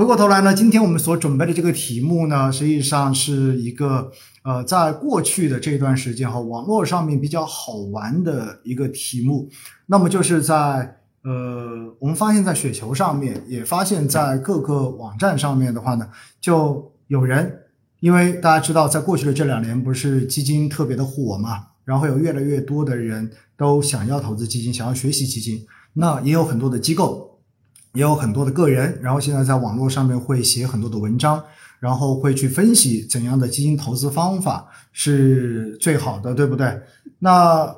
回过头来呢，今天我们所准备的这个题目呢，实际上是一个呃，在过去的这段时间哈，网络上面比较好玩的一个题目。那么就是在呃，我们发现，在雪球上面，也发现在各个网站上面的话呢，就有人，因为大家知道，在过去的这两年，不是基金特别的火嘛，然后有越来越多的人都想要投资基金，想要学习基金，那也有很多的机构。也有很多的个人，然后现在在网络上面会写很多的文章，然后会去分析怎样的基金投资方法是最好的，对不对？那，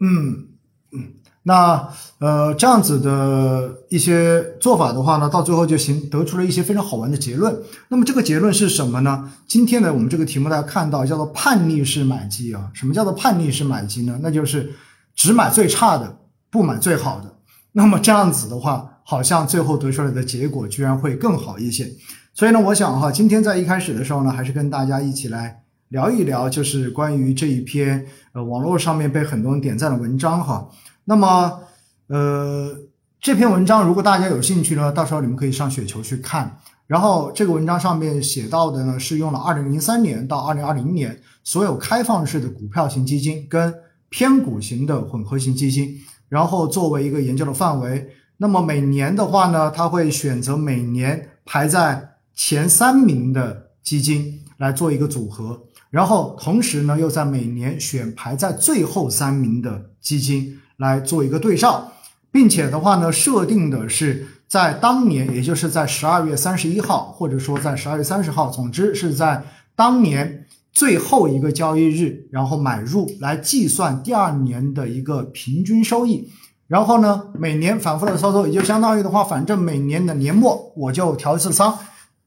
嗯嗯，那呃这样子的一些做法的话呢，到最后就行得出了一些非常好玩的结论。那么这个结论是什么呢？今天呢我们这个题目大家看到叫做叛逆式买基啊。什么叫做叛逆式买基呢？那就是只买最差的，不买最好的。那么这样子的话，好像最后得出来的结果居然会更好一些。所以呢，我想哈，今天在一开始的时候呢，还是跟大家一起来聊一聊，就是关于这一篇呃网络上面被很多人点赞的文章哈。那么呃这篇文章如果大家有兴趣呢，到时候你们可以上雪球去看。然后这个文章上面写到的呢，是用了二零零三年到二零二零年所有开放式的股票型基金跟偏股型的混合型基金。然后作为一个研究的范围，那么每年的话呢，他会选择每年排在前三名的基金来做一个组合，然后同时呢，又在每年选排在最后三名的基金来做一个对照，并且的话呢，设定的是在当年，也就是在十二月三十一号，或者说在十二月三十号，总之是在当年。最后一个交易日，然后买入来计算第二年的一个平均收益，然后呢，每年反复的操作，也就相当于的话，反正每年的年末我就调一次仓，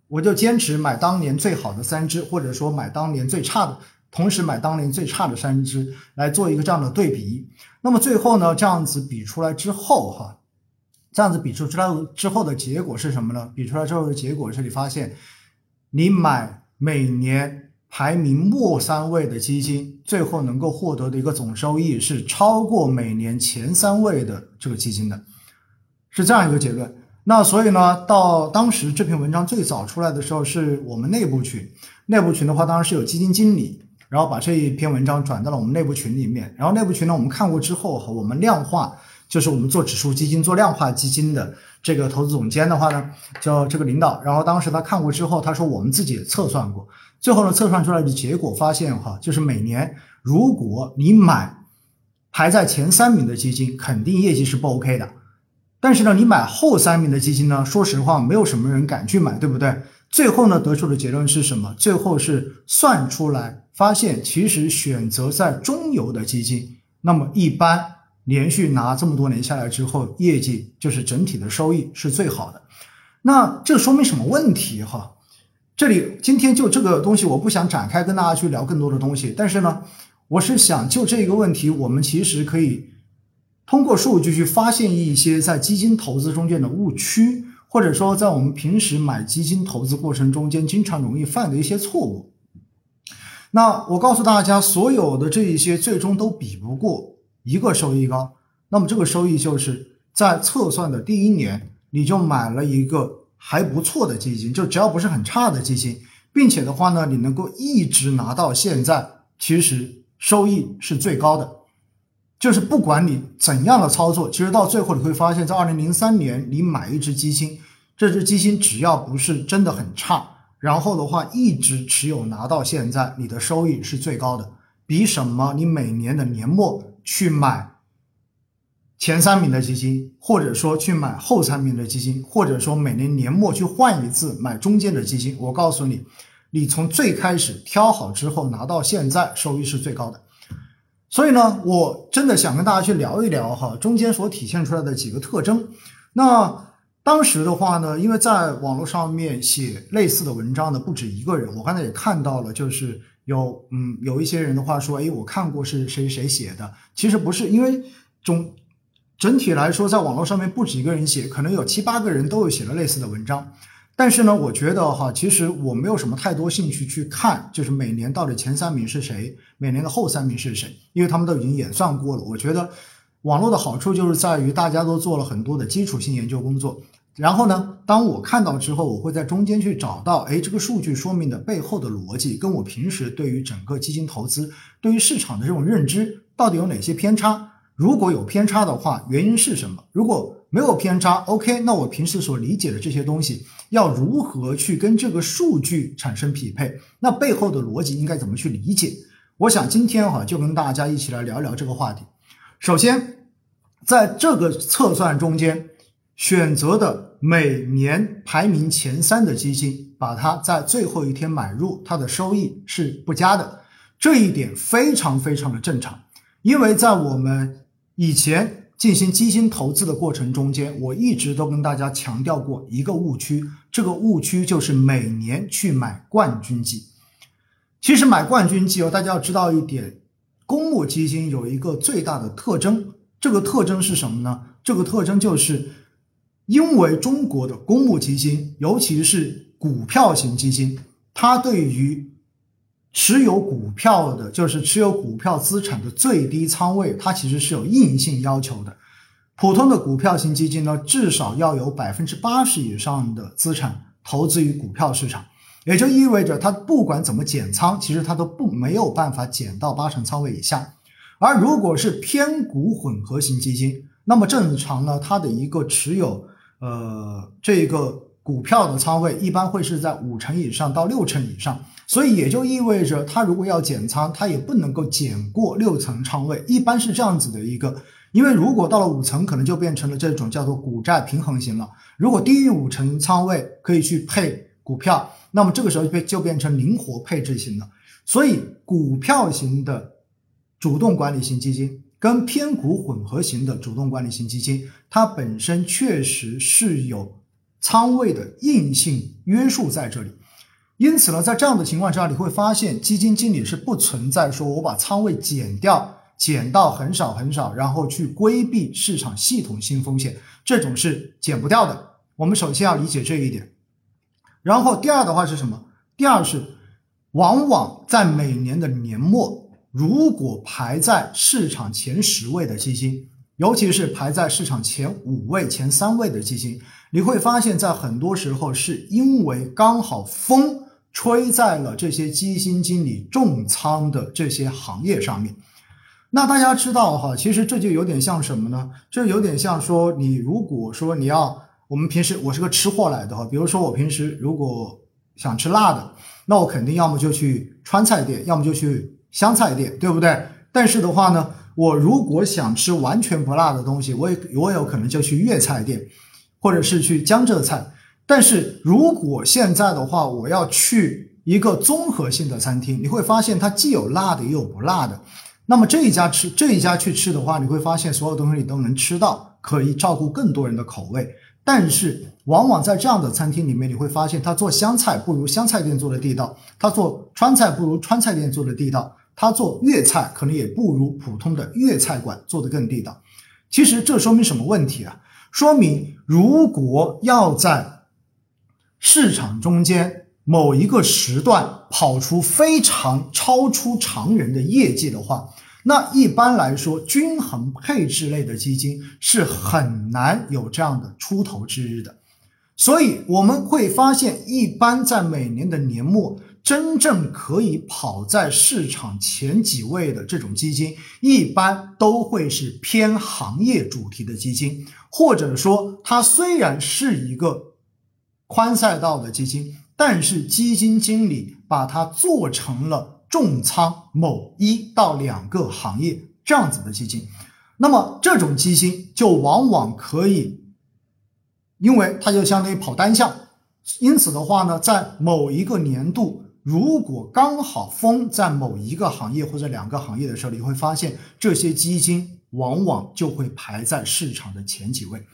我就坚持买当年最好的三只，或者说买当年最差的，同时买当年最差的三只来做一个这样的对比。那么最后呢，这样子比出来之后，哈，这样子比出出来之后的结果是什么呢？比出来之后的结果是你发现，你买每年。排名末三位的基金，最后能够获得的一个总收益是超过每年前三位的这个基金的，是这样一个结论。那所以呢，到当时这篇文章最早出来的时候，是我们内部群，内部群的话当然是有基金经理，然后把这一篇文章转到了我们内部群里面。然后内部群呢，我们看过之后和我们量化，就是我们做指数基金、做量化基金的这个投资总监的话呢，叫这个领导。然后当时他看过之后，他说我们自己也测算过。最后呢，测算出来的结果发现，哈，就是每年如果你买排在前三名的基金，肯定业绩是不 OK 的。但是呢，你买后三名的基金呢，说实话，没有什么人敢去买，对不对？最后呢，得出的结论是什么？最后是算出来发现，其实选择在中游的基金，那么一般连续拿这么多年下来之后，业绩就是整体的收益是最好的。那这说明什么问题？哈？这里今天就这个东西，我不想展开跟大家去聊更多的东西。但是呢，我是想就这个问题，我们其实可以通过数据去发现一些在基金投资中间的误区，或者说在我们平时买基金投资过程中间经常容易犯的一些错误。那我告诉大家，所有的这一些最终都比不过一个收益高。那么这个收益就是在测算的第一年，你就买了一个。还不错的基金，就只要不是很差的基金，并且的话呢，你能够一直拿到现在，其实收益是最高的。就是不管你怎样的操作，其实到最后你会发现，在二零零三年你买一只基金，这只基金只要不是真的很差，然后的话一直持有拿到现在，你的收益是最高的，比什么你每年的年末去买。前三名的基金，或者说去买后三名的基金，或者说每年年末去换一次买中间的基金，我告诉你，你从最开始挑好之后拿到现在，收益是最高的。所以呢，我真的想跟大家去聊一聊哈，中间所体现出来的几个特征。那当时的话呢，因为在网络上面写类似的文章的不止一个人，我刚才也看到了，就是有嗯有一些人的话说，哎，我看过是谁谁写的，其实不是，因为中。整体来说，在网络上面不止一个人写，可能有七八个人都有写了类似的文章。但是呢，我觉得哈，其实我没有什么太多兴趣去看，就是每年到底前三名是谁，每年的后三名是谁，因为他们都已经演算过了。我觉得网络的好处就是在于大家都做了很多的基础性研究工作，然后呢，当我看到之后，我会在中间去找到，哎，这个数据说明的背后的逻辑，跟我平时对于整个基金投资、对于市场的这种认知，到底有哪些偏差？如果有偏差的话，原因是什么？如果没有偏差，OK，那我平时所理解的这些东西，要如何去跟这个数据产生匹配？那背后的逻辑应该怎么去理解？我想今天哈，就跟大家一起来聊聊这个话题。首先，在这个测算中间。选择的每年排名前三的基金，把它在最后一天买入，它的收益是不佳的。这一点非常非常的正常，因为在我们以前进行基金投资的过程中间，我一直都跟大家强调过一个误区，这个误区就是每年去买冠军季。其实买冠军基哦，大家要知道一点，公募基金有一个最大的特征，这个特征是什么呢？这个特征就是。因为中国的公募基金，尤其是股票型基金，它对于持有股票的，就是持有股票资产的最低仓位，它其实是有硬性要求的。普通的股票型基金呢，至少要有百分之八十以上的资产投资于股票市场，也就意味着它不管怎么减仓，其实它都不没有办法减到八成仓位以下。而如果是偏股混合型基金，那么正常呢，它的一个持有。呃，这个股票的仓位一般会是在五成以上到六成以上，所以也就意味着它如果要减仓，它也不能够减过六层仓位，一般是这样子的一个。因为如果到了五层，可能就变成了这种叫做股债平衡型了。如果低于五成仓位可以去配股票，那么这个时候就就变成灵活配置型了。所以股票型的主动管理型基金。跟偏股混合型的主动管理型基金，它本身确实是有仓位的硬性约束在这里。因此呢，在这样的情况之下，你会发现基金经理是不存在说我把仓位减掉，减到很少很少，然后去规避市场系统性风险，这种是减不掉的。我们首先要理解这一点。然后第二的话是什么？第二是往往在每年的年末。如果排在市场前十位的基金，尤其是排在市场前五位、前三位的基金，你会发现在很多时候是因为刚好风吹在了这些基金经理重仓的这些行业上面。那大家知道哈，其实这就有点像什么呢？这有点像说，你如果说你要，我们平时我是个吃货来的哈，比如说我平时如果想吃辣的，那我肯定要么就去川菜店，要么就去。湘菜店对不对？但是的话呢，我如果想吃完全不辣的东西，我也我有可能就去粤菜店，或者是去江浙菜。但是如果现在的话，我要去一个综合性的餐厅，你会发现它既有辣的，也有不辣的。那么这一家吃这一家去吃的话，你会发现所有东西你都能吃到，可以照顾更多人的口味。但是往往在这样的餐厅里面，你会发现他做湘菜不如湘菜店做的地道，他做川菜不如川菜店做的地道。他做粤菜可能也不如普通的粤菜馆做的更地道。其实这说明什么问题啊？说明如果要在市场中间某一个时段跑出非常超出常人的业绩的话，那一般来说均衡配置类的基金是很难有这样的出头之日的。所以我们会发现，一般在每年的年末。真正可以跑在市场前几位的这种基金，一般都会是偏行业主题的基金，或者说它虽然是一个宽赛道的基金，但是基金经理把它做成了重仓某一到两个行业这样子的基金，那么这种基金就往往可以，因为它就相当于跑单项，因此的话呢，在某一个年度。如果刚好风在某一个行业或者两个行业的时候，你会发现这些基金往往就会排在市场的前几位。